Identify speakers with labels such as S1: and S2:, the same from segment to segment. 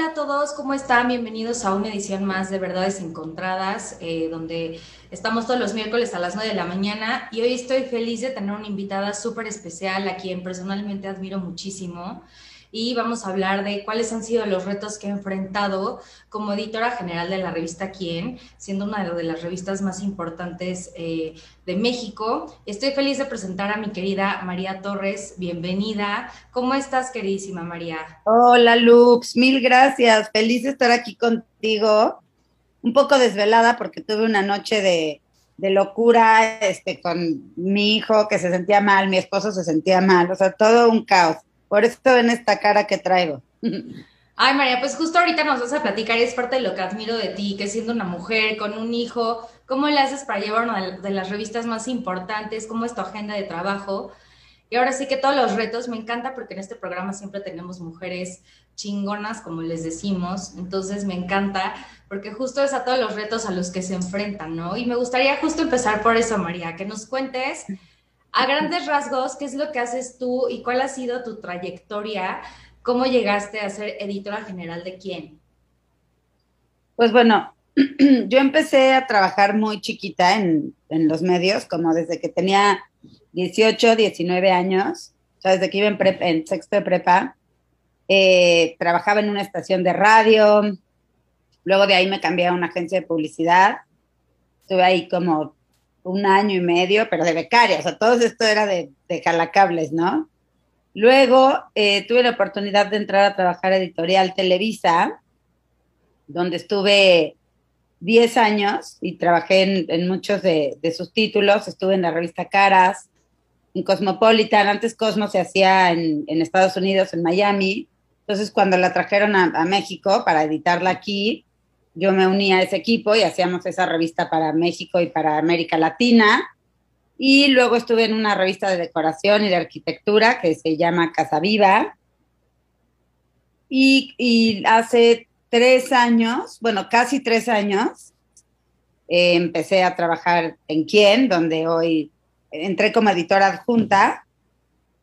S1: a todos, ¿cómo están? Bienvenidos a una edición más de Verdades Encontradas, eh, donde estamos todos los miércoles a las 9 de la mañana y hoy estoy feliz de tener una invitada súper especial a quien personalmente admiro muchísimo y vamos a hablar de cuáles han sido los retos que he enfrentado como editora general de la revista Quién, siendo una de las revistas más importantes eh, de México. Estoy feliz de presentar a mi querida María Torres. Bienvenida. ¿Cómo estás, queridísima María?
S2: Hola, Lux. Mil gracias. Feliz de estar aquí contigo. Un poco desvelada porque tuve una noche de, de locura este, con mi hijo que se sentía mal, mi esposo se sentía mal, o sea, todo un caos. Por eso ven esta cara que traigo.
S1: Ay, María, pues justo ahorita nos vas a platicar es parte de lo que admiro de ti, que siendo una mujer con un hijo, ¿cómo le haces para llevar una de las revistas más importantes? ¿Cómo es tu agenda de trabajo? Y ahora sí que todos los retos, me encanta porque en este programa siempre tenemos mujeres chingonas, como les decimos, entonces me encanta porque justo es a todos los retos a los que se enfrentan, ¿no? Y me gustaría justo empezar por eso, María, que nos cuentes a grandes rasgos, ¿qué es lo que haces tú y cuál ha sido tu trayectoria? ¿Cómo llegaste a ser editora general de quién?
S2: Pues bueno, yo empecé a trabajar muy chiquita en, los medios, como desde que tenía 18, 19 años, o sea, desde que iba en, en sexto de prepa. Eh, trabajaba en una estación de radio, luego de ahí me cambié a una agencia de publicidad. Estuve ahí como un año y medio, pero de becaria, o sea, todo esto era de, de jalacables, ¿no? Luego eh, tuve la oportunidad de entrar a trabajar a Editorial Televisa, donde estuve 10 años y trabajé en, muchos de, sus títulos. Estuve en la revista Caras, en Cosmopolitan. Antes Cosmo se hacía en, Estados Unidos, en Miami. Entonces, cuando la trajeron a México para editarla aquí, yo me uní a ese equipo y hacíamos esa revista para México y para América Latina. Y luego estuve en una revista de decoración y de arquitectura que se llama Casa Viva. Y, hace tres años, bueno, casi tres años, eh, empecé a trabajar en Quién, donde hoy entré como editora adjunta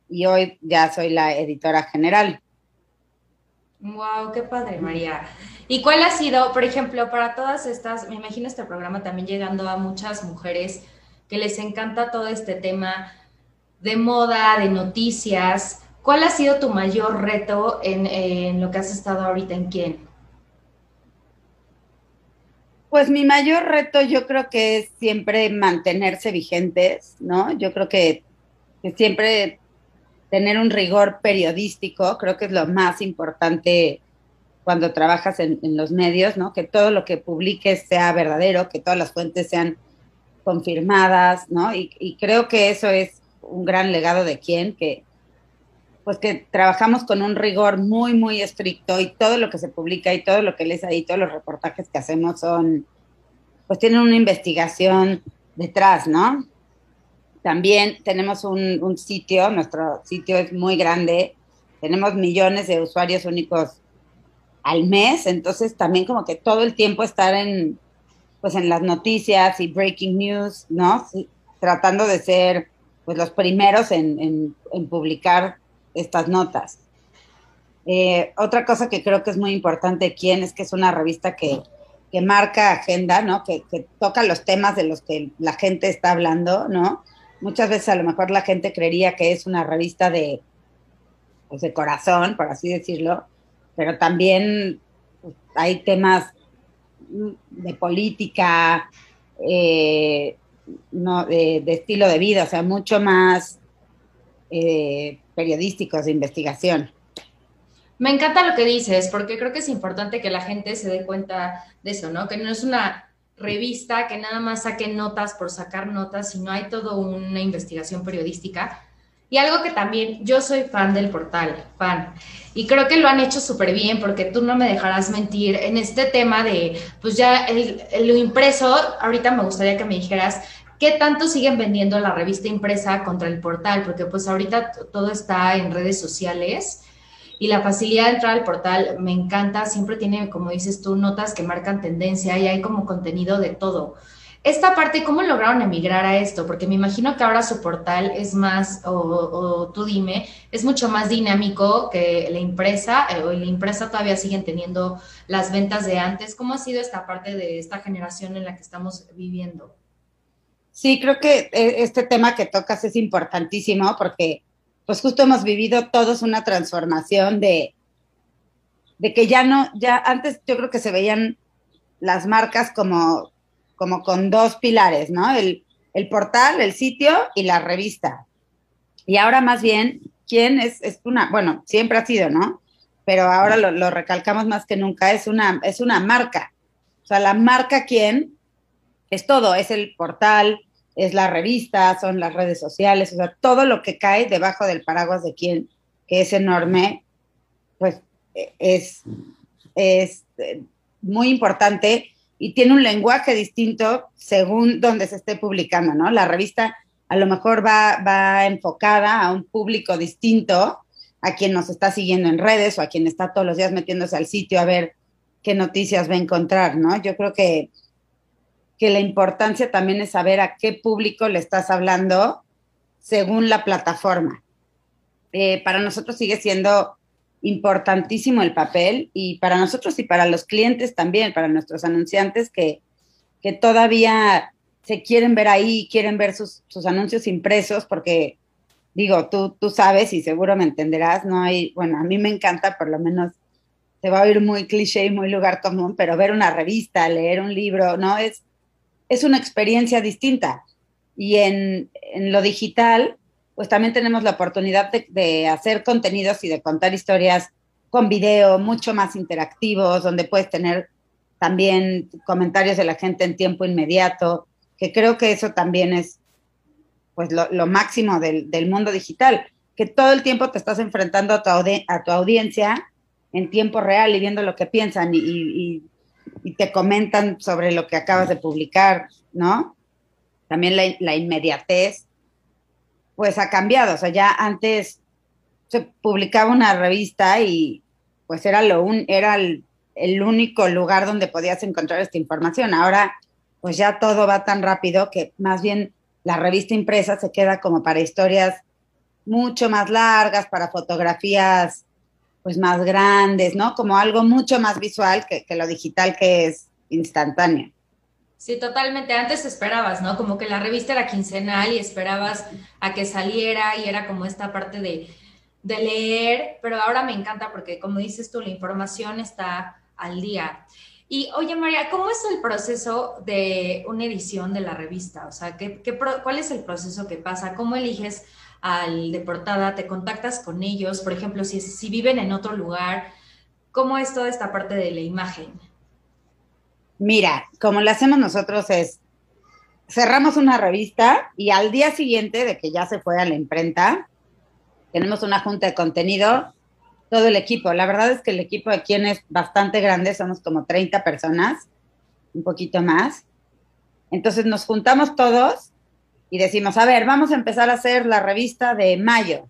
S2: y hoy ya soy la editora general.
S1: Wow, qué padre, María. ¿Y cuál ha sido, por ejemplo, para todas estas, me imagino este programa también llegando a muchas mujeres que les encanta todo este tema de moda, de noticias? ¿Cuál ha sido tu mayor reto en, lo que has estado ahorita en quién?
S2: Pues mi mayor reto yo creo que es siempre mantenerse vigentes, ¿no? Yo creo que, que, siempre tener un rigor periodístico, creo que es lo más importante cuando trabajas en, los medios, ¿no? Que todo lo que publiques sea verdadero, que todas las fuentes sean confirmadas, ¿no? Y, creo que eso es un gran legado de quién, que pues que trabajamos con un rigor muy, muy estricto y todo lo que se publica y todo lo que lees ahí, todos los reportajes que hacemos son, pues tienen una investigación detrás, ¿no? También tenemos un, un sitio, nuestro sitio es muy grande, tenemos millones de usuarios únicos al mes, entonces también como que todo el tiempo estar en, pues en las noticias y breaking news, ¿no? tratando de ser pues los primeros en, publicar estas notas. Eh, otra cosa que creo que es muy importante, ¿quién? Es que es una revista que, marca agenda, ¿no? Que, toca los temas de los que la gente está hablando, ¿no? Muchas veces a lo mejor la gente creería que es una revista de, pues corazón, por así decirlo, pero también pues, hay temas de política, eh, no, de, estilo de vida, o sea, mucho más eh, periodísticos de investigación.
S1: Me encanta lo que dices, porque creo que es importante que la gente se dé cuenta de eso, ¿no? Que no es una revista que nada más saque notas por sacar notas, sino hay toda una investigación periodística y algo que también, yo soy fan del portal, fan. Y creo que lo han hecho súper bien porque tú no me dejarás mentir en este tema de, pues ya el, lo impreso, ahorita me gustaría que me dijeras, ¿qué tanto siguen vendiendo la revista impresa contra el portal? Porque pues ahorita todo está en redes sociales y la facilidad de entrar al portal me encanta, siempre tiene, como dices tú, notas que marcan tendencia y hay como contenido de todo. esta parte, ¿cómo lograron emigrar a esto? Porque me imagino que ahora su portal es más, o, tú dime, es mucho más dinámico que la impresa, eh, o la impresa todavía siguen teniendo las ventas de antes. ¿Cómo ha sido esta parte de esta generación en la que estamos viviendo?
S2: Sí, creo que eh, este tema que tocas es importantísimo porque pues justo hemos vivido todos una transformación de, de que ya no, ya antes yo creo que se veían las marcas como como con dos pilares, ¿no? El, portal, el sitio y la revista. Y ahora más bien, ¿quién es, es una, bueno, siempre ha sido, ¿no? Pero ahora lo, recalcamos más que nunca, es una, es una marca. O sea, la marca quién es todo, es el portal, es la revista, son las redes sociales, o sea, todo lo que cae debajo del paraguas de quién, que es enorme, pues e, es, es eh, muy importante y tiene un lenguaje distinto según donde se esté publicando, ¿no? La revista a lo mejor va, va enfocada a un público distinto a quien nos está siguiendo en redes o a quien está todos los días metiéndose al sitio a ver qué noticias va a encontrar, ¿no? Yo creo que, que la importancia también es saber a qué público le estás hablando según la plataforma. Eh, para nosotros sigue siendo importantísimo el papel y para nosotros y para los clientes también, para nuestros anunciantes que, que todavía se quieren ver ahí, quieren ver sus, sus, anuncios impresos, porque digo, tú, tú sabes y seguro me entenderás, no hay, bueno, a mí me encanta, por lo menos se va a oír muy cliché y muy lugar común, pero ver una revista, leer un libro, ¿no? Es, es una experiencia distinta. Y en, lo digital, pues también tenemos la oportunidad de, hacer contenidos y de contar historias con video mucho más interactivos, donde puedes tener también comentarios de la gente en tiempo inmediato, que creo que eso también es pues lo, máximo del, mundo digital, que todo el tiempo te estás enfrentando a tu audiencia en tiempo real y viendo lo que piensan y, te comentan sobre lo que acabas de publicar, ¿no? También la, la inmediatez pues ha cambiado. O sea, ya antes se publicaba una revista y pues era, lo un, era el, único lugar donde podías encontrar esta información. Ahora, pues ya todo va tan rápido que más bien la revista impresa se queda como para historias mucho más largas, para fotografías pues más grandes, ¿no? Como algo mucho más visual que, lo digital que es instantáneo.
S1: Sí, totalmente. Antes esperabas, ¿no? Como que la revista era quincenal y esperabas a que saliera y era como esta parte de, de leer, pero ahora me encanta porque, como dices tú, la información está al día. Y oye, María, ¿cómo es el proceso de una edición de la revista? O sea, ¿qué, qué, cuál es el proceso que pasa? ¿Cómo eliges al de portada? ¿Te contactas con ellos? Por ejemplo, si, si viven en otro lugar, ¿cómo es toda esta parte de la imagen?
S2: Mira, como lo hacemos nosotros es, cerramos una revista y al día siguiente de que ya se fue a la imprenta, tenemos una junta de contenido, todo el equipo. La verdad es que el equipo de quien es bastante grande, somos como 30 personas, un poquito más. Entonces nos juntamos todos y decimos, a ver, vamos a empezar a hacer la revista de mayo.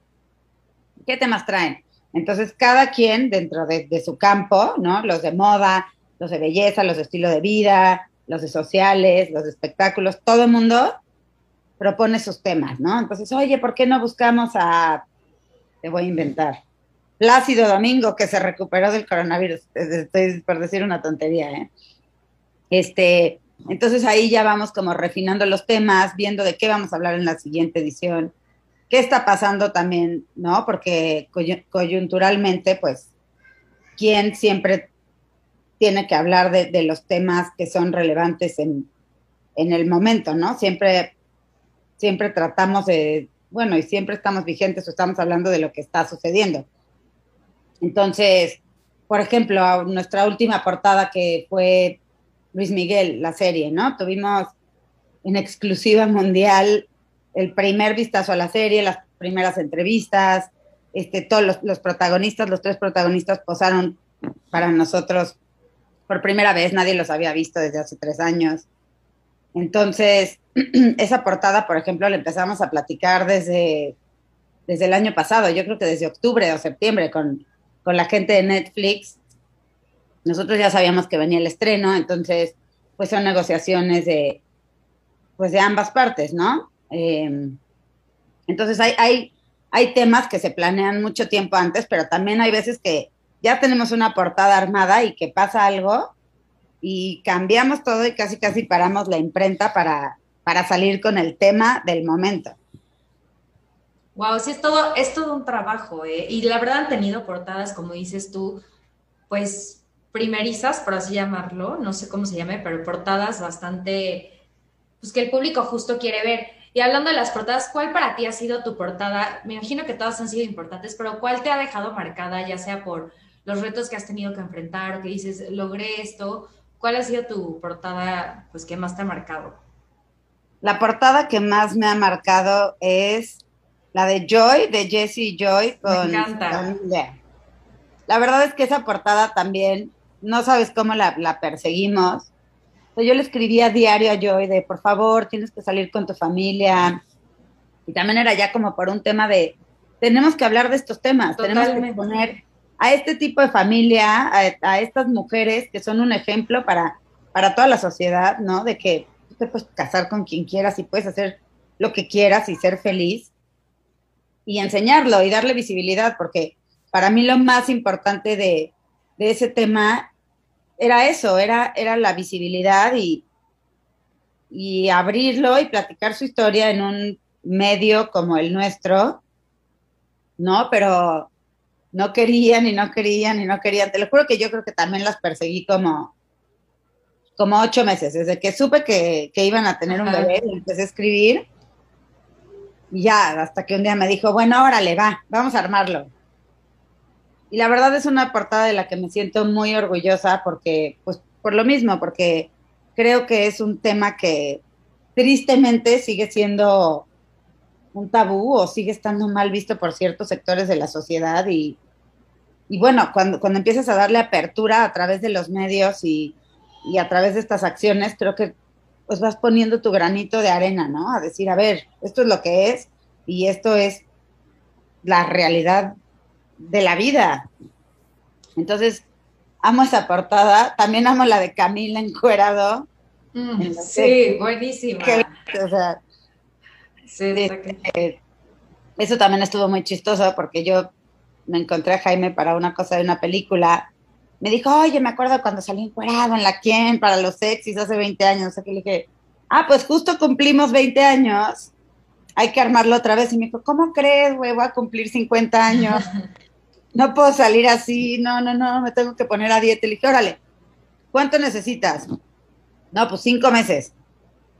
S2: ¿Qué temas traen? Entonces cada quien dentro de, su campo, ¿no? Los de moda, los de belleza, los de estilo de vida, los de sociales, los de espectáculos, todo el mundo propone sus temas, ¿no? Entonces, oye, ¿por qué no buscamos a, te voy a inventar, Plácido Domingo, que se recuperó del coronavirus? Estoy por decir una tontería, ¿eh? Este, entonces ahí ya vamos como refinando los temas, viendo de qué vamos a hablar en la siguiente edición, qué está pasando también, ¿no? Porque coyunturalmente, pues, ¿quién siempre tiene que hablar de, los temas que son relevantes en, el momento, ¿no? Siempre, siempre tratamos de, bueno, y siempre estamos vigentes o estamos hablando de lo que está sucediendo. Entonces, por ejemplo, nuestra última portada que fue Luis Miguel, la serie, ¿no? Tuvimos en exclusiva mundial el primer vistazo a la serie, las primeras entrevistas, este, todos los, protagonistas, los tres protagonistas posaron para nosotros por primera vez, nadie los había visto desde hace tres años. Entonces, esa portada, por ejemplo, la empezamos a platicar desde, desde el año pasado, yo creo que desde octubre o septiembre con, con la gente de Netflix. Nosotros ya sabíamos que venía el estreno, entonces, pues son negociaciones de, pues de ambas partes, ¿no? Em, entonces hay, hay, hay temas que se planean mucho tiempo antes, pero también hay veces que ya tenemos una portada armada y que pasa algo y cambiamos todo y casi casi paramos la imprenta para, para salir con el tema del momento.
S1: Wow, sí, es todo, es todo un trabajo, ¿eh? Y la verdad han tenido portadas, como dices tú, pues primerizas, por así llamarlo, no sé cómo se llame, pero portadas bastante, pues que el público justo quiere ver. Y hablando de las portadas, ¿cuál para ti ha sido tu portada? Me imagino que todas han sido importantes, pero ¿cuál te ha dejado marcada, ya sea por los retos que has tenido que enfrentar o que dices, logré esto? ¿Cuál ha sido tu portada, pues, que más te ha marcado?
S2: La portada que más me ha marcado es la de Joy, de Jessie Joy.
S1: Con Me encanta.
S2: La verdad es que esa portada también, no sabes cómo la, perseguimos. yo le escribía diario a Joy de, por favor, tienes que salir con tu familia. Y también era ya como por un tema de, tenemos que hablar de estos temas, tenemos que poner a este tipo de familia, a, estas mujeres que son un ejemplo para, para toda la sociedad, ¿no? De que te puedes casar con quien quieras y puedes hacer lo que quieras y ser feliz y enseñarlo y darle visibilidad, porque para mí lo más importante de, ese tema era eso, era, era la visibilidad y, y abrirlo y platicar su historia en un medio como el nuestro, ¿no? Pero no querían y no querían y no querían. Te lo juro que yo creo que también las perseguí como, como ocho meses, desde que supe que, iban a tener un bebé y empecé a escribir ya, hasta que un día me dijo, bueno, órale, va, vamos a armarlo. Y la verdad es una portada de la que me siento muy orgullosa porque, pues, por lo mismo, porque creo que es un tema que tristemente sigue siendo un tabú o sigue estando mal visto por ciertos sectores de la sociedad y, y bueno, cuando, cuando empiezas a darle apertura a través de los medios y, y a través de estas acciones, creo que pues vas poniendo tu granito de arena, ¿no? A decir, a ver, esto es lo que es y esto es la realidad de la vida. Entonces, amo esa portada, también amo la de Camila encuerado.
S1: Mm, sí, buenísima. o sea,
S2: sí, eso también estuvo muy chistoso porque yo me encontré a Jaime para una cosa de una película me dijo, oye, me acuerdo cuando salí encuerado en la quien para los sexys hace 20 años. O que le dije, ah, pues justo cumplimos 20 años, hay que armarlo otra vez. Y me dijo, ¿cómo crees, güey? Voy a cumplir 50 años. No puedo salir así, no, no, no, me tengo que poner a dieta. Le dije, órale, ¿cuánto necesitas? No, pues cinco meses.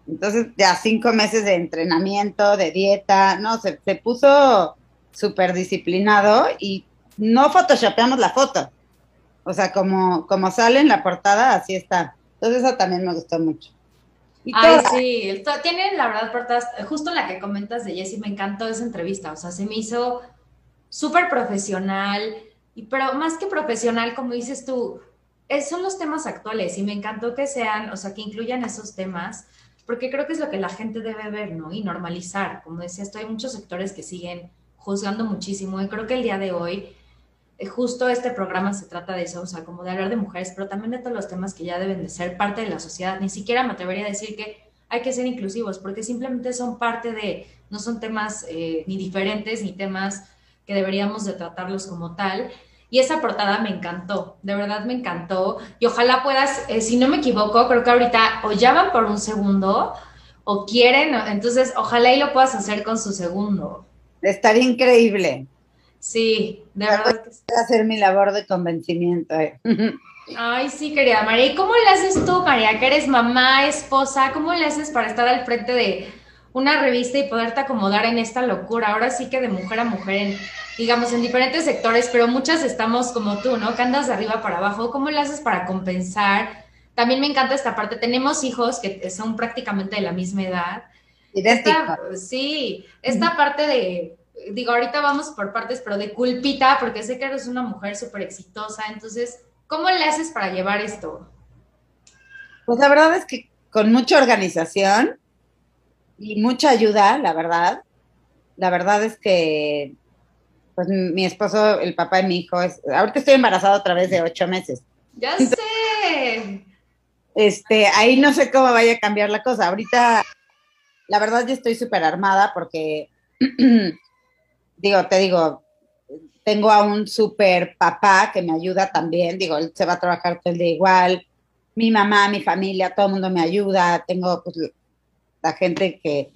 S2: Entonces, ya cinco meses de entrenamiento, de dieta, no, se, se puso súper disciplinado y no photoshopeamos la foto o sea, como, como sale en la portada, así está. Entonces eso también me gustó mucho.
S1: Ay, sí, tiene la verdad portadas, justo la que comentas de Jessie, me encantó esa entrevista, o sea, se me hizo súper profesional, y, pero más que profesional, como dices tú, son los temas actuales y me encantó que sean, o sea, que incluyan esos temas, porque creo que es lo que la gente debe ver, ¿no? Y normalizar. Como decías, hay muchos sectores que siguen juzgando muchísimo y creo que el día de hoy eh, justo este programa se trata de eso, o sea, como de hablar de mujeres, pero también de todos los temas que ya deben de ser parte de la sociedad. Ni siquiera me atrevería a decir que hay que ser inclusivos, porque simplemente son parte de, no son temas eh, ni diferentes, ni temas que deberíamos de tratarlos como tal. Y esa portada me encantó, de verdad me encantó. Y ojalá puedas, eh, si no me equivoco, creo que ahorita o ya van por un segundo o quieren, entonces ojalá y lo puedas hacer con su segundo.
S2: Estaría increíble.
S1: Sí, de verdad que
S2: sí. hacer mi labor de convencimiento. Eh.
S1: Ay, sí, querida María. ¿Y cómo le haces tú, María, que eres mamá, esposa? ¿Cómo le haces para estar al frente de una revista y poderte acomodar en esta locura? Ahora sí que de mujer a mujer, en, digamos, en diferentes sectores, pero muchas estamos como tú, ¿no? Que andas de arriba para abajo. ¿Cómo le haces para compensar? También me encanta esta parte. Tenemos hijos que son prácticamente de la misma edad. sí, esta parte de digo, ahorita vamos por partes, pero de culpita, porque sé que eres una mujer súper exitosa, entonces, ¿cómo le haces para llevar esto?
S2: Pues la verdad es que con mucha organización y mucha ayuda, la verdad. La verdad es que, pues mi esposo, el papá de mi hijo, es, ahorita estoy embarazada otra vez de ocho meses.
S1: Ya sé.
S2: Este, ahí no sé cómo vaya a cambiar la cosa. Ahorita la verdad yo estoy súper armada porque, digo, te digo, tengo a un súper papá que me ayuda también, digo, él se va a trabajar todo el día igual, mi mamá, mi familia, todo el mundo me ayuda, tengo pues, la gente que,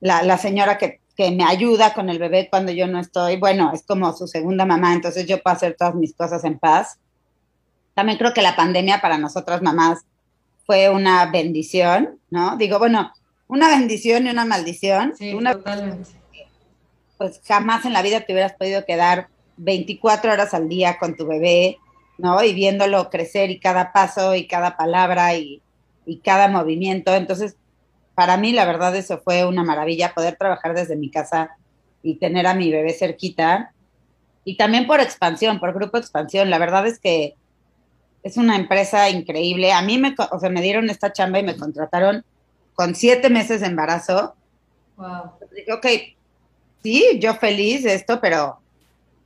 S2: la, la señora que, que, me ayuda con el bebé cuando yo no estoy, bueno, es como su segunda mamá, entonces yo puedo hacer todas mis cosas en paz. También creo que la pandemia para nosotras mamás fue una bendición, ¿no? Digo, bueno, una bendición y una maldición.
S1: Sí,
S2: una,
S1: totalmente
S2: pues jamás en la vida te hubieras podido quedar 24 horas al día con tu bebé, ¿no? Y viéndolo crecer y cada paso y cada palabra y, y cada movimiento. Entonces, para mí, la verdad, eso fue una maravilla, poder trabajar desde mi casa y tener a mi bebé cerquita. Y también por expansión, por Grupo Expansión. La verdad es que es una empresa increíble. A mí me, o sea, me dieron esta chamba y me contrataron con siete meses de embarazo.
S1: Wow.
S2: Dije, ok, sí, yo feliz de esto, pero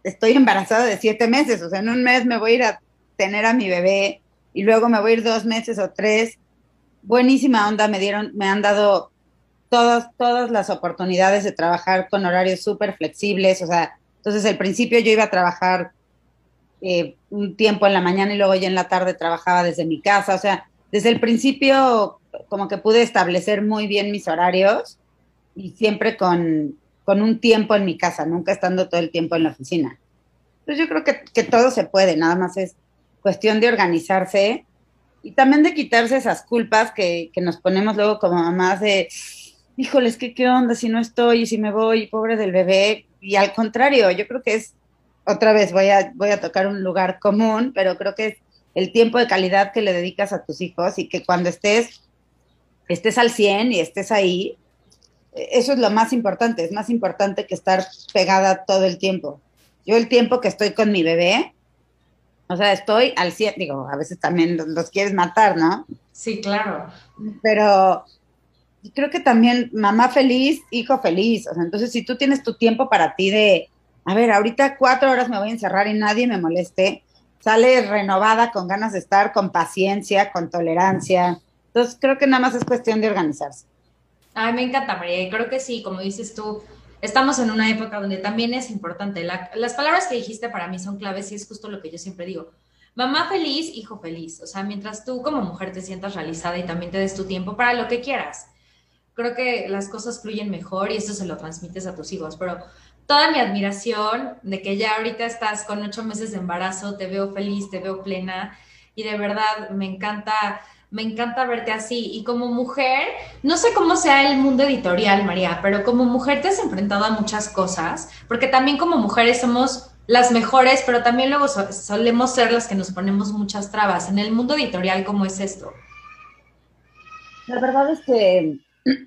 S2: estoy embarazada de siete meses, o sea, en un mes me voy a ir a tener a mi bebé y luego me voy a ir dos meses o tres. Buenísima onda, me dieron, me han dado todas, todas las oportunidades de trabajar con horarios súper flexibles, o sea, entonces al principio yo iba a trabajar eh, un tiempo en la mañana y luego ya en la tarde trabajaba desde mi casa, o sea, desde el principio como que pude establecer muy bien mis horarios y siempre con, con un tiempo en mi casa, nunca estando todo el tiempo en la oficina. Entonces yo creo que, que todo se puede, nada más es cuestión de organizarse y también de quitarse esas culpas que, que nos ponemos luego como mamás de, híjoles, ¿qué, ¿qué onda si no estoy y si me voy, pobre del bebé? Y al contrario, yo creo que es, otra vez voy a, voy a tocar un lugar común, pero creo que es el tiempo de calidad que le dedicas a tus hijos y que cuando estés, estés al 100 y estés ahí, eso es lo más importante, es más importante que estar pegada todo el tiempo. Yo el tiempo que estoy con mi bebé, o sea, estoy al 100, digo, a veces también los, los, quieres matar, ¿no?
S1: Sí, claro.
S2: Pero creo que también mamá feliz, hijo feliz, o sea, entonces si tú tienes tu tiempo para ti de, a ver, ahorita cuatro horas me voy a encerrar y nadie me moleste, sale renovada con ganas de estar, con paciencia, con tolerancia. Entonces creo que nada más es cuestión de organizarse.
S1: Ay, me encanta, María. Creo que sí, como dices tú, estamos en una época donde también es importante. La, las palabras que dijiste para mí son claves y es justo lo que yo siempre digo. Mamá feliz, hijo feliz. O sea, mientras tú como mujer te sientas realizada y también te des tu tiempo para lo que quieras. Creo que las cosas fluyen mejor y eso se lo transmites a tus hijos. Pero toda mi admiración de que ya ahorita estás con ocho meses de embarazo, te veo feliz, te veo plena y de verdad me encanta me encanta verte así. Y como mujer, no sé cómo sea el mundo editorial, María, pero como mujer te has enfrentado a muchas cosas, porque también como mujeres somos las mejores, pero también luego solemos ser las que nos ponemos muchas trabas. En el mundo editorial, ¿cómo es esto?
S2: La verdad es que,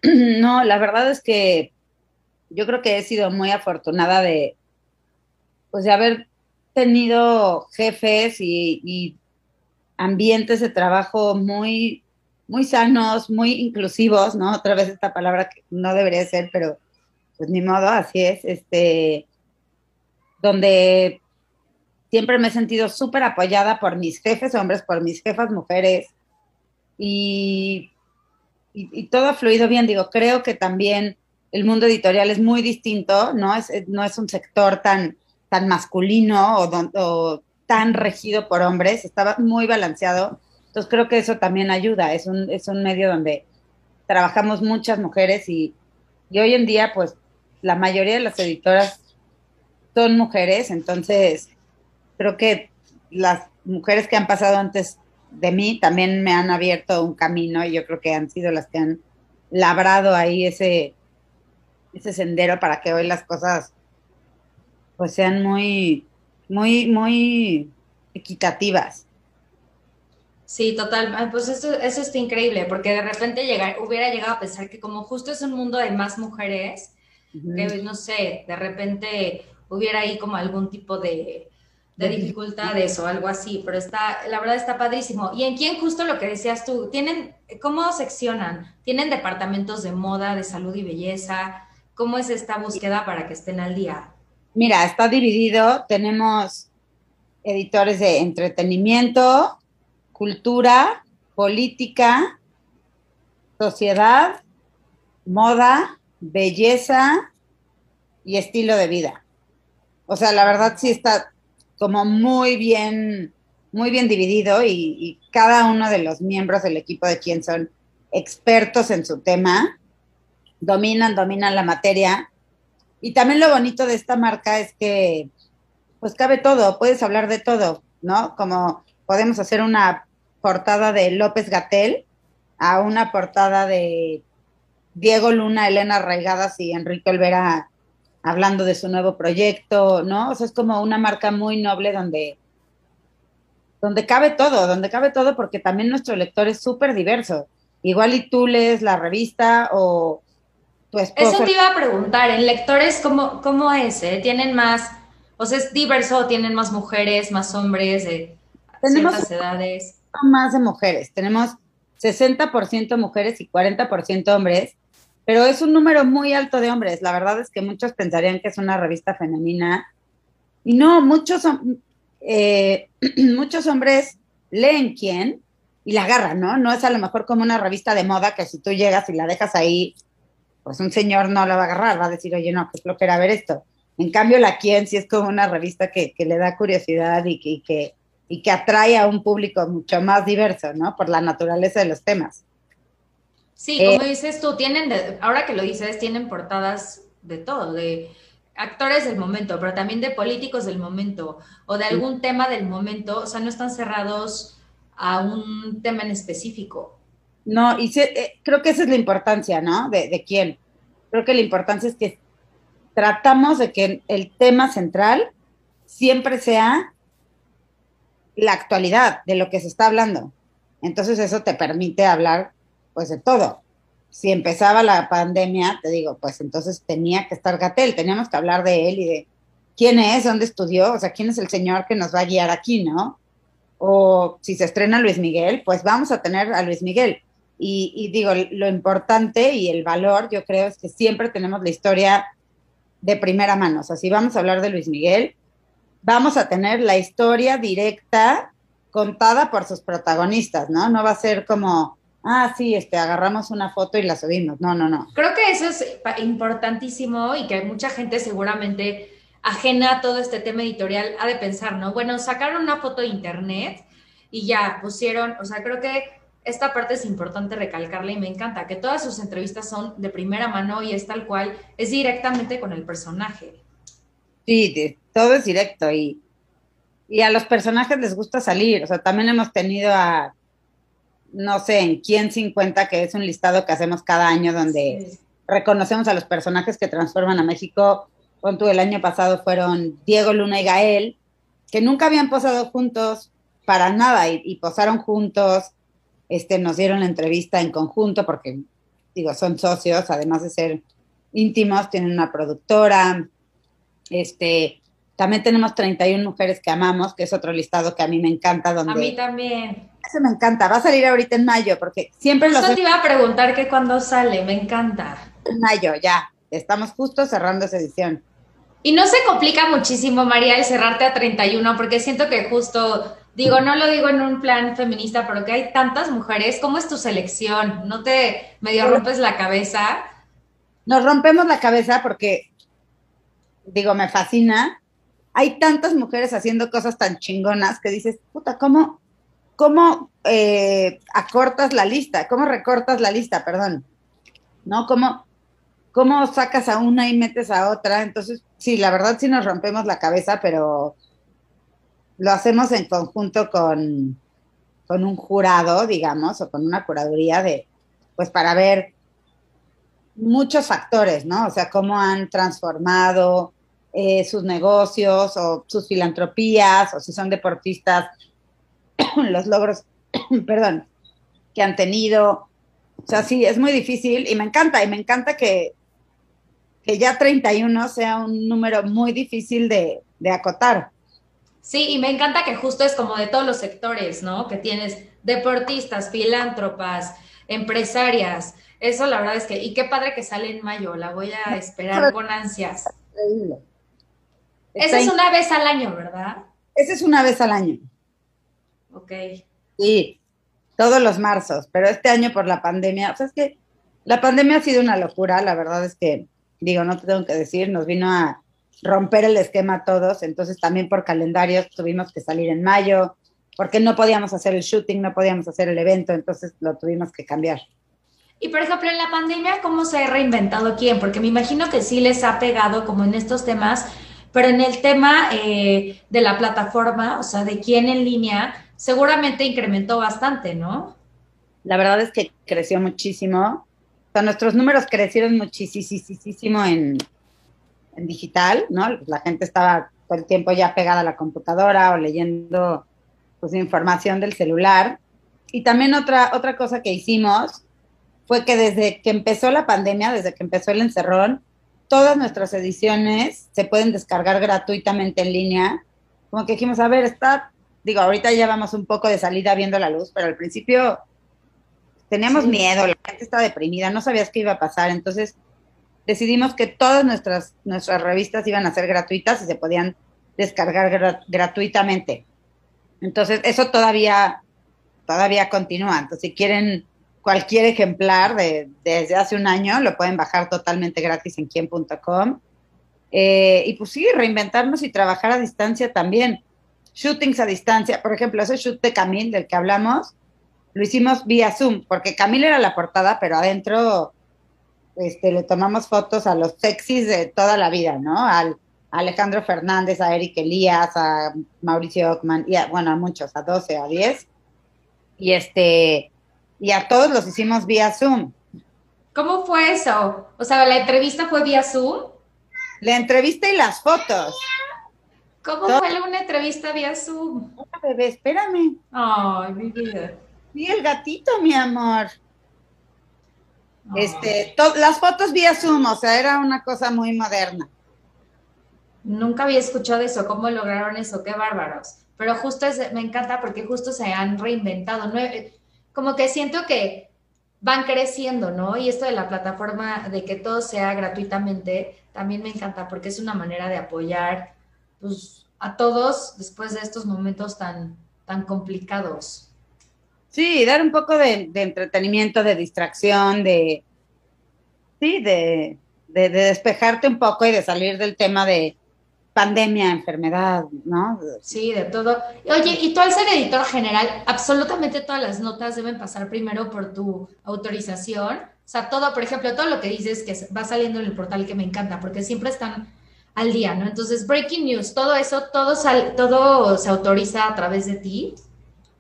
S2: no, la verdad es que yo creo que he sido muy afortunada de, pues de haber tenido jefes y, y ambientes de trabajo muy, muy sanos, muy inclusivos, ¿no? Otra vez esta palabra que no debería ser, pero pues ni modo, así es, este, donde siempre me he sentido súper apoyada por mis jefes hombres, por mis jefas mujeres, y, y, todo ha fluido bien. Digo, creo que también el mundo editorial es muy distinto, ¿no? Es, no es un sector tan, tan masculino o tan regido por hombres, estaba muy balanceado. Entonces creo que eso también ayuda, es un, es un medio donde trabajamos muchas mujeres y, y hoy en día pues la mayoría de las editoras son mujeres, entonces creo que las mujeres que han pasado antes de mí también me han abierto un camino y yo creo que han sido las que han labrado ahí ese, ese sendero para que hoy las cosas pues sean muy, muy, muy equitativas.
S1: Sí, total. Pues eso, eso está increíble, porque de repente llegar, hubiera llegado a pensar que como justo es un mundo de más mujeres, uh -huh. que no sé, de repente hubiera ahí como algún tipo de, de dificultades o algo así, pero está, la verdad está padrísimo. Y en quién justo lo que decías tú, tienen, ¿cómo seccionan? ¿Tienen departamentos de moda, de salud y belleza? ¿Cómo es esta búsqueda para que estén al día?
S2: Mira, está dividido, tenemos editores de entretenimiento, cultura, política, sociedad moda, belleza y estilo de vida. O sea, la verdad sí está como muy bien, muy bien dividido y, y cada uno de los miembros del equipo de quien son expertos en su tema, dominan, dominan la materia. Y también lo bonito de esta marca es que, pues cabe todo, puedes hablar de todo, ¿no? Como podemos hacer una portada de López Gatel a una portada de Diego Luna, Elena Raigadas y Enrique Olvera hablando de su nuevo proyecto, ¿no? O sea, es como una marca muy noble donde, donde cabe todo, donde cabe todo porque también nuestro lector es súper diverso. Igual y tú lees la revista o tu esposo...
S1: Eso te iba a preguntar, ¿en lectores cómo, cómo es? Eh? ¿Tienen más, o sea, es diverso, tienen más mujeres, más hombres de
S2: Tenemos
S1: ciertas edades?
S2: Más de mujeres, tenemos 60% mujeres y 40% hombres, pero es un número muy alto de hombres. La verdad es que muchos pensarían que es una revista femenina y no, muchos, eh, muchos hombres leen quién y la agarran, ¿no? No es a lo mejor como una revista de moda que si tú llegas y la dejas ahí, pues un señor no la va a agarrar, va a decir, oye, no, que lo a ver esto. En cambio, la quién sí es como una revista que, que le da curiosidad y que, y que, y que atrae a un público mucho más diverso, ¿no? Por la naturaleza de los temas.
S1: Sí, como eh, dices tú, tienen, de, ahora que lo dices, tienen portadas de todo, de actores del momento, pero también de políticos del momento o de algún tema del momento, o sea, no están cerrados a un tema en específico.
S2: No, y se, eh, creo que esa es la importancia, ¿no? De, de, quién. Creo que la importancia es que tratamos de que el tema central siempre sea la actualidad de lo que se está hablando. Entonces eso te permite hablar pues de todo. Si empezaba la pandemia, te digo, pues entonces tenía que estar Gatel, teníamos que hablar de él y de quién es, dónde estudió, o sea, quién es el señor que nos va a guiar aquí, ¿no? O si se estrena Luis Miguel, pues vamos a tener a Luis Miguel. Y, y digo, lo importante y el valor, yo creo, es que siempre tenemos la historia de primera mano. O sea, si vamos a hablar de Luis Miguel, vamos a tener la historia directa contada por sus protagonistas, ¿no? No va a ser como, ah, sí, este, agarramos una foto y la subimos. No, no, no.
S1: Creo que eso es importantísimo y que mucha gente seguramente ajena a todo este tema editorial ha de pensar, ¿no? Bueno, sacaron una foto de internet y ya pusieron, o sea, creo que esta parte es importante recalcarla y me encanta, que todas sus entrevistas son de primera mano y es tal cual, es directamente con el personaje.
S2: Sí, todo es directo y, y a los personajes les gusta salir, o sea, también hemos tenido a no sé, en quién 50, que es un listado que hacemos cada año donde reconocemos a los personajes que transforman a México. Con el año pasado fueron Diego Luna y Gael, que nunca habían posado juntos para nada y, posaron juntos, este, nos dieron la entrevista en conjunto porque, digo, son socios, además de ser íntimos, tienen una productora, este, también tenemos 31 mujeres que amamos, que es otro listado que a mí me encanta. Donde,
S1: a mí también.
S2: Eso me encanta. Va a salir ahorita en mayo, porque siempre.
S1: Eso te iba a preguntar que cuando sale, me encanta.
S2: En mayo, ya. Estamos justo cerrando esa edición.
S1: Y no se complica muchísimo, María, el cerrarte a 31, porque siento que justo, digo, no lo digo en un plan feminista, pero que hay tantas mujeres. ¿Cómo es tu selección? ¿No te medio rompes la cabeza?
S2: Nos rompemos la cabeza porque, digo, me fascina. Hay tantas mujeres haciendo cosas tan chingonas que dices, puta, ¿cómo, cómo eh, acortas la lista, cómo recortas la lista, perdón, ¿no? ¿Cómo, ¿Cómo sacas a una y metes a otra? Entonces, sí, la verdad sí nos rompemos la cabeza, pero lo hacemos en conjunto con, con un jurado, digamos, o con una curaduría de, pues para ver muchos factores, ¿no? O sea, cómo han transformado eh, sus negocios o sus filantropías, o si son deportistas, los logros, perdón, que han tenido. O sea, sí, es muy difícil y me encanta, y me encanta que, que ya 31 sea un número muy difícil de, de acotar.
S1: Sí, y me encanta que justo es como de todos los sectores, ¿no? Que tienes deportistas, filántropas, empresarias. Eso la verdad es que, y qué padre que sale en mayo, la voy a esperar con ansias. Increíble. Esa es una vez al año, ¿verdad?
S2: Esa es una vez al año.
S1: Ok.
S2: Sí, todos los marzos, pero este año por la pandemia, o sea, es que La pandemia ha sido una locura, la verdad es que, digo, no te tengo que decir, nos vino a romper el esquema a todos, entonces también por calendarios tuvimos que salir en mayo, porque no podíamos hacer el shooting, no podíamos hacer el evento, entonces lo tuvimos que cambiar.
S1: Y por ejemplo, en la pandemia, ¿cómo se ha reinventado quién? Porque me imagino que sí les ha pegado como en estos temas, pero en el tema eh, de la plataforma, o sea, de quién en línea, seguramente incrementó bastante, ¿no?
S2: La verdad es que creció muchísimo. O sea, nuestros números crecieron muchísimo en, en digital, ¿no? La gente estaba todo el tiempo ya pegada a la computadora o leyendo pues, información del celular. Y también otra, otra cosa que hicimos fue que desde que empezó la pandemia, desde que empezó el encerrón, todas nuestras ediciones se pueden descargar gratuitamente en línea. Como que dijimos, a ver, está, digo, ahorita ya vamos un poco de salida viendo la luz, pero al principio teníamos miedo, la gente estaba deprimida, no sabías qué iba a pasar, entonces decidimos que todas nuestras, nuestras revistas iban a ser gratuitas y se podían descargar gratuitamente. Entonces, eso todavía, todavía continúa. Entonces, si quieren cualquier ejemplar de, desde hace un año, lo pueden bajar totalmente gratis en quien.com. Eh, y pues sí, reinventarnos y trabajar a distancia también. Shootings a distancia, por ejemplo, ese shoot de Camille del que hablamos, lo hicimos vía Zoom, porque Camille era la portada, pero adentro este, le tomamos fotos a los sexys de toda la vida, ¿no? Al Alejandro Fernández, a Eric Elías, a Mauricio Ockman, y a, bueno, a muchos, a 12, a 10. Y este, y a todos los hicimos vía Zoom.
S1: ¿Cómo fue eso? O sea, la entrevista fue vía Zoom.
S2: La entrevista y las fotos.
S1: ¿Cómo fue una entrevista vía Zoom?
S2: Hola, bebé, espérame.
S1: Ay, mi vida.
S2: Sí, el gatito, mi amor. Este, las fotos vía Zoom, o sea, era una cosa muy moderna.
S1: Nunca había escuchado eso, cómo lograron eso, qué bárbaros. Pero justo me encanta porque justo se han reinventado. como que siento que van creciendo, ¿no? Y esto de la plataforma, de que todo sea gratuitamente, también me encanta porque es una manera de apoyar pues, a todos después de estos momentos tan, tan complicados.
S2: Sí, dar un poco de, entretenimiento, de distracción, de, sí, de, despejarte un poco y de salir del tema de pandemia, enfermedad, ¿no?
S1: Sí, de todo. Oye, y tú al ser editor general, absolutamente todas las notas deben pasar primero por tu autorización. O sea, todo, por ejemplo, todo lo que dices que va saliendo en el portal que me encanta, porque siempre están al día, ¿no? Entonces, breaking news, todo eso, todo, todo se autoriza a través de ti.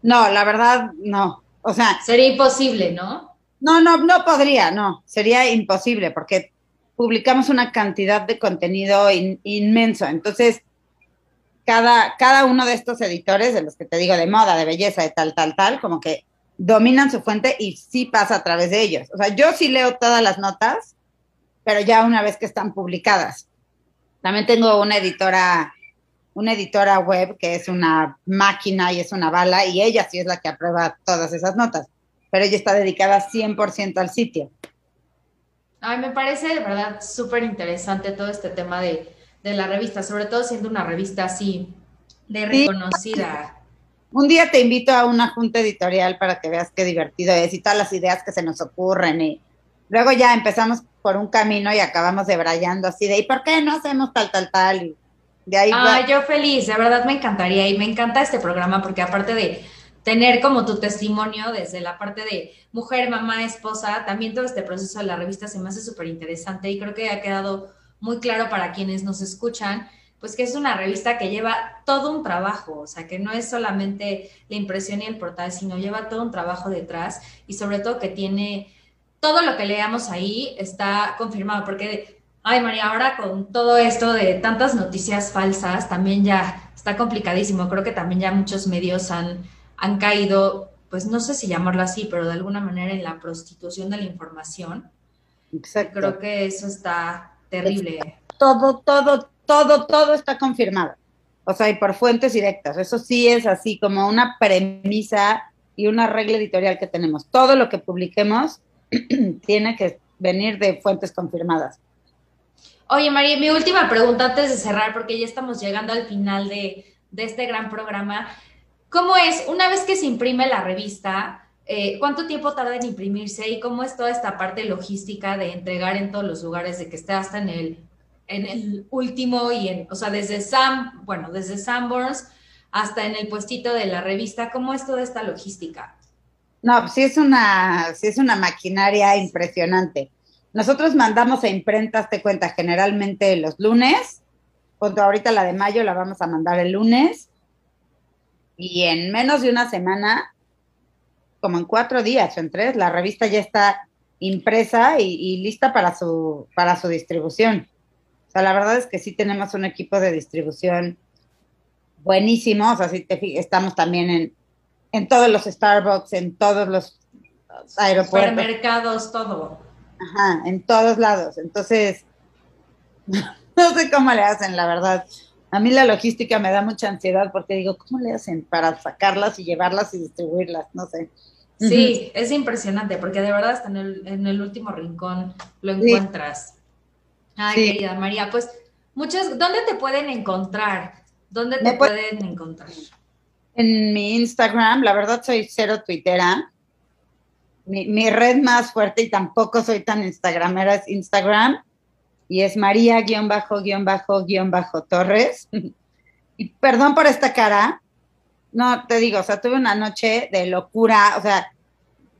S2: No, la verdad, no. O sea.
S1: Sería imposible, ¿no?
S2: No, no, no podría, no. Sería imposible porque publicamos una cantidad de contenido inmenso. Entonces, cada, cada uno de estos editores, de los que te digo, de moda, de belleza, de tal, tal, tal, como que dominan su fuente y sí pasa a través de ellos. O sea, yo sí leo todas las notas, pero ya una vez que están publicadas. También tengo una editora una editora web que es una máquina y es una bala y ella sí es la que aprueba todas esas notas, pero ella está dedicada 100% al sitio.
S1: Ay, me parece de verdad súper interesante todo este tema de, la revista, sobre todo siendo una revista así de reconocida.
S2: Un día te invito a una junta editorial para que veas qué divertido es y todas las ideas que se nos ocurren y luego ya empezamos por un camino y acabamos debrayando así de ¿y por qué no hacemos tal, tal, tal? Y
S1: ah, yo feliz, de verdad me encantaría y me encanta este programa porque aparte de tener como tu testimonio desde la parte de mujer, mamá, esposa, también todo este proceso de la revista se me hace súper interesante y creo que ha quedado muy claro para quienes nos escuchan, pues que es una revista que lleva todo un trabajo, o sea, que no es solamente la impresión y el portal, sino lleva todo un trabajo detrás y sobre todo que tiene todo lo que leamos ahí está confirmado, porque Ay, María, ahora con todo esto de tantas noticias falsas, también ya está complicadísimo. Creo que también ya muchos medios han, han caído, pues no sé si llamarlo así, pero de alguna manera en la prostitución de la información. Exacto. Creo que eso está terrible.
S2: Todo, todo, todo, todo está confirmado. O sea, y por fuentes directas. Eso sí es así como una premisa y una regla editorial que tenemos. Todo lo que publiquemos tiene que venir de fuentes confirmadas.
S1: Oye, María, mi última pregunta antes de cerrar, porque ya estamos llegando al final de, este gran programa. ¿Cómo es, una vez que se imprime la revista, eh, ¿cuánto tiempo tarda en imprimirse y cómo es toda esta parte logística de entregar en todos los lugares, de que esté hasta en el, último y en, o sea, desde Sam, bueno, desde Sanborns hasta en el puestito de la revista, ¿cómo es toda esta logística?
S2: No, pues sí es una, sí es una maquinaria impresionante. Nosotros mandamos a imprentas, te cuenta, generalmente los lunes, cuando ahorita la de mayo la vamos a mandar el lunes, y en menos de una semana, como en cuatro días o en tres, la revista ya está impresa y, lista para su, para su distribución. O sea, la verdad es que sí tenemos un equipo de distribución buenísimo, o sea, sí estamos también en, en todos los Starbucks, en todos los aeropuertos.
S1: Supermercados, todo.
S2: Ajá, en todos lados. Entonces, no sé cómo le hacen, la verdad. A mí la logística me da mucha ansiedad porque digo, ¿cómo le hacen para sacarlas y llevarlas y distribuirlas? No sé.
S1: Sí, es impresionante porque de verdad hasta en el, en el último rincón lo encuentras. Ay, querida María, pues muchas, ¿dónde te pueden encontrar? ¿Dónde te pueden encontrar?
S2: En mi Instagram, la verdad soy cero twittera. Mi, red más fuerte y tampoco soy tan instagramera es Instagram y es María-Torres. y perdón por esta cara. No, te digo, o sea, tuve una noche de locura, o sea,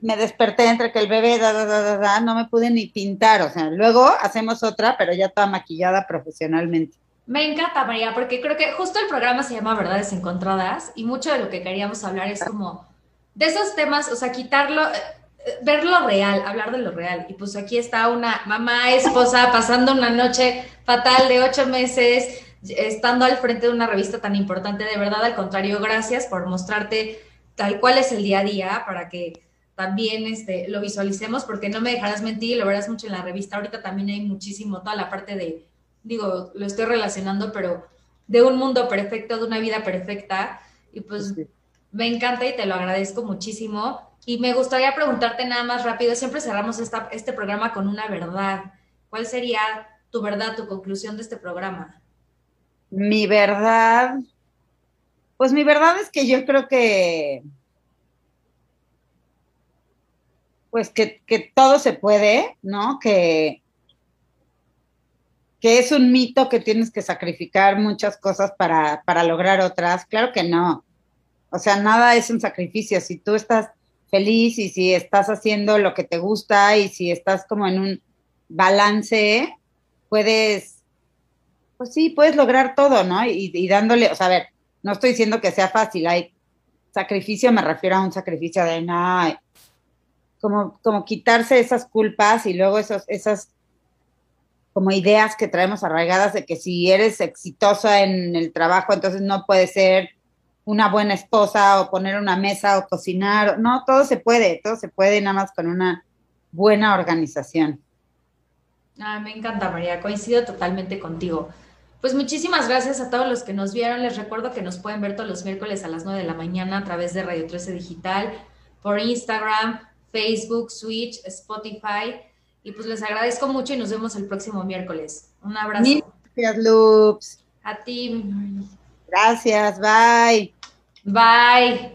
S2: me desperté entre que el bebé, da, da, da, da, no me pude ni pintar, o sea, luego hacemos otra, pero ya toda maquillada profesionalmente.
S1: Me encanta, María, porque creo que justo el programa se llama Verdades Encontradas y mucho de lo que queríamos hablar es como de esos temas, o sea, quitarlo, ver lo real, hablar de lo real. Y pues aquí está una mamá, esposa, pasando una noche fatal de ocho meses, estando al frente de una revista tan importante. De verdad, al contrario, gracias por mostrarte tal cual es el día a día para que también este, lo visualicemos, porque no me dejarás mentir, lo verás mucho en la revista. Ahorita también hay muchísimo, toda la parte de digo, lo estoy relacionando, pero de un mundo perfecto, de una vida perfecta. Y pues me encanta y te lo agradezco muchísimo. Y me gustaría preguntarte nada más rápido, siempre cerramos esta, este programa con una verdad. ¿Cuál sería tu verdad, tu conclusión de este programa?
S2: Mi verdad, pues mi verdad es que yo creo que, pues que, que todo se puede, ¿no? Que, que es un mito que tienes que sacrificar muchas cosas para, para lograr otras. Claro que no. O sea, nada es un sacrificio. Si tú estás feliz y si estás haciendo lo que te gusta y si estás como en un balance, puedes, pues sí, puedes lograr todo, ¿no? Y, dándole, o sea, a ver, no estoy diciendo que sea fácil, hay sacrificio, me refiero a un sacrificio de nada, como, como quitarse esas culpas y luego esos, esas como ideas que traemos arraigadas de que si eres exitosa en el trabajo, entonces no puedes ser una buena esposa o poner una mesa o cocinar. No, todo se puede, todo se puede nada más con una buena organización.
S1: Ah, me encanta, María, coincido totalmente contigo. Pues muchísimas gracias a todos los que nos vieron. Les recuerdo que nos pueden ver todos los miércoles a las 9 de la mañana a través de Radio 13 Digital, por Instagram, Facebook, Switch, Spotify. Y pues les agradezco mucho y nos vemos el próximo miércoles. Un abrazo.
S2: Gracias, Loops.
S1: A ti.
S2: Gracias, bye.
S1: Bye.